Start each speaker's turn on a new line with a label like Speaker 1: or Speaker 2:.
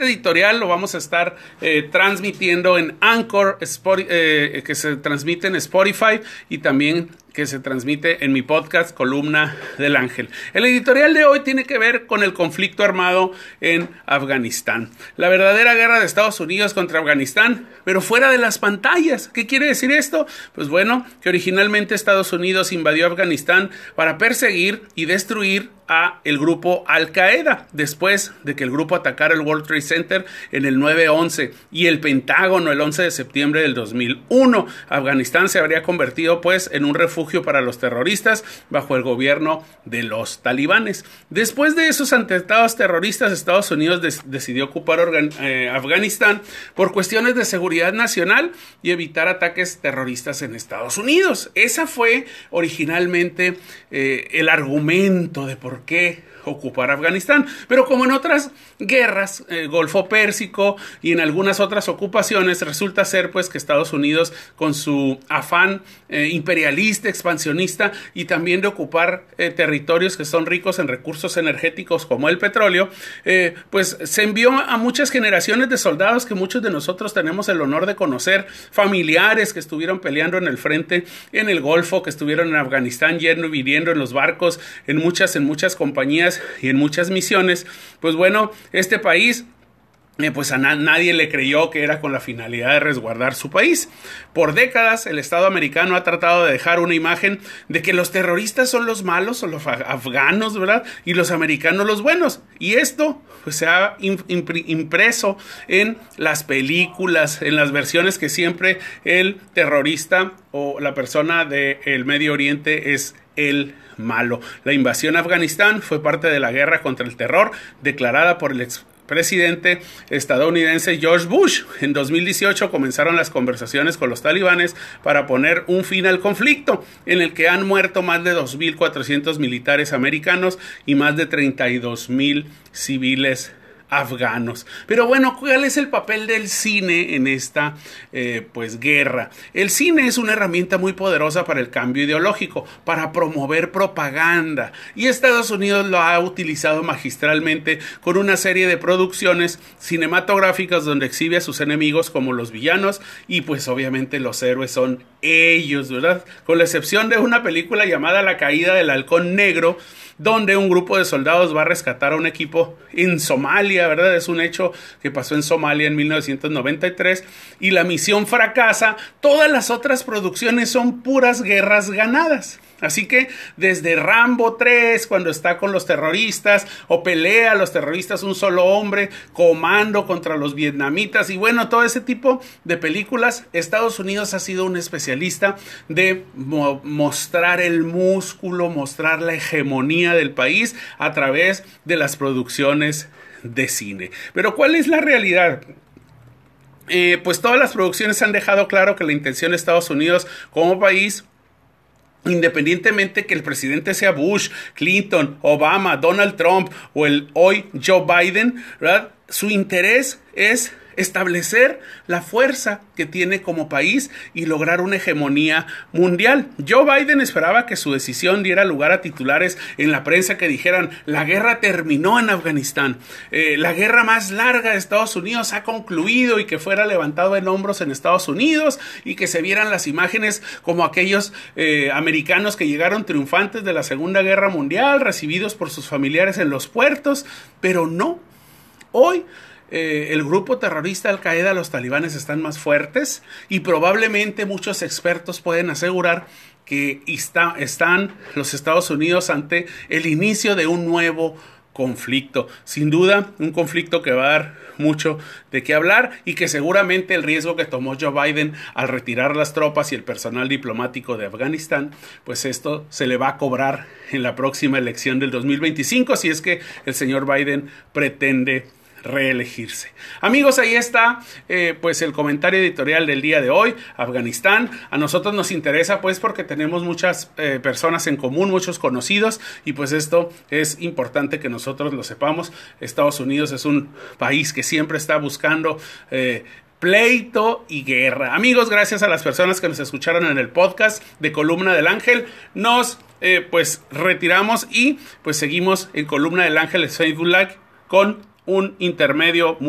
Speaker 1: editorial lo vamos a estar eh, transmitiendo en Anchor, eh, que se transmite en Spotify y también que se transmite en mi podcast Columna del Ángel. El editorial de hoy tiene que ver con el conflicto armado en Afganistán. La verdadera guerra de Estados Unidos contra Afganistán, pero fuera de las pantallas. ¿Qué quiere decir esto? Pues bueno, que originalmente Estados Unidos invadió Afganistán para perseguir y destruir a el grupo Al Qaeda después de que el grupo atacara el World Trade Center en el 9-11 y el Pentágono el 11 de septiembre del 2001. Afganistán se habría convertido pues en un refugio para los terroristas bajo el gobierno de los talibanes. Después de esos atentados terroristas, Estados Unidos decidió ocupar eh, Afganistán por cuestiones de seguridad nacional y evitar ataques terroristas en Estados Unidos. Esa fue originalmente eh, el argumento de por qué ocupar Afganistán. Pero como en otras guerras, el Golfo Pérsico y en algunas otras ocupaciones, resulta ser pues que Estados Unidos con su afán eh, imperialista, expansionista y también de ocupar eh, territorios que son ricos en recursos energéticos como el petróleo, eh, pues se envió a muchas generaciones de soldados que muchos de nosotros tenemos el honor de conocer, familiares que estuvieron peleando en el frente en el Golfo, que estuvieron en Afganistán yendo y viniendo en los barcos, en muchas, en muchas compañías y en muchas misiones, pues bueno, este país pues a nadie le creyó que era con la finalidad de resguardar su país. Por décadas el Estado americano ha tratado de dejar una imagen de que los terroristas son los malos o los afganos, ¿verdad? Y los americanos los buenos. Y esto pues, se ha impreso en las películas, en las versiones que siempre el terrorista o la persona del Medio Oriente es el malo. La invasión a Afganistán fue parte de la guerra contra el terror declarada por el expresidente estadounidense George Bush. En 2018 comenzaron las conversaciones con los talibanes para poner un fin al conflicto, en el que han muerto más de 2.400 militares americanos y más de 32.000 civiles afganos. Pero bueno, ¿cuál es el papel del cine en esta eh, pues guerra? El cine es una herramienta muy poderosa para el cambio ideológico, para promover propaganda y Estados Unidos lo ha utilizado magistralmente con una serie de producciones cinematográficas donde exhibe a sus enemigos como los villanos y pues obviamente los héroes son ellos, ¿verdad? Con la excepción de una película llamada La caída del halcón negro, donde un grupo de soldados va a rescatar a un equipo en Somalia, ¿verdad? Es un hecho que pasó en Somalia en 1993 y la misión fracasa. Todas las otras producciones son puras guerras ganadas. Así que desde Rambo 3, cuando está con los terroristas, o pelea a los terroristas un solo hombre, comando contra los vietnamitas, y bueno, todo ese tipo de películas, Estados Unidos ha sido un especialista de mostrar el músculo, mostrar la hegemonía del país a través de las producciones de cine. Pero ¿cuál es la realidad? Eh, pues todas las producciones han dejado claro que la intención de Estados Unidos como país Independientemente que el presidente sea Bush, Clinton, Obama, Donald Trump o el hoy Joe Biden, ¿verdad? su interés es establecer la fuerza que tiene como país y lograr una hegemonía mundial. Joe Biden esperaba que su decisión diera lugar a titulares en la prensa que dijeran la guerra terminó en Afganistán, eh, la guerra más larga de Estados Unidos ha concluido y que fuera levantado en hombros en Estados Unidos y que se vieran las imágenes como aquellos eh, americanos que llegaron triunfantes de la Segunda Guerra Mundial, recibidos por sus familiares en los puertos, pero no. Hoy eh, el grupo terrorista Al Qaeda, los talibanes están más fuertes y probablemente muchos expertos pueden asegurar que está, están los Estados Unidos ante el inicio de un nuevo conflicto. Sin duda, un conflicto que va a dar mucho de qué hablar y que seguramente el riesgo que tomó Joe Biden al retirar las tropas y el personal diplomático de Afganistán, pues esto se le va a cobrar en la próxima elección del 2025 si es que el señor Biden pretende reelegirse. Amigos, ahí está eh, pues el comentario editorial del día de hoy, Afganistán. A nosotros nos interesa pues porque tenemos muchas eh, personas en común, muchos conocidos y pues esto es importante que nosotros lo sepamos. Estados Unidos es un país que siempre está buscando eh, pleito y guerra. Amigos, gracias a las personas que nos escucharon en el podcast de Columna del Ángel. Nos pues retiramos y pues seguimos en Columna del Ángel Facebook Live con un intermedio musical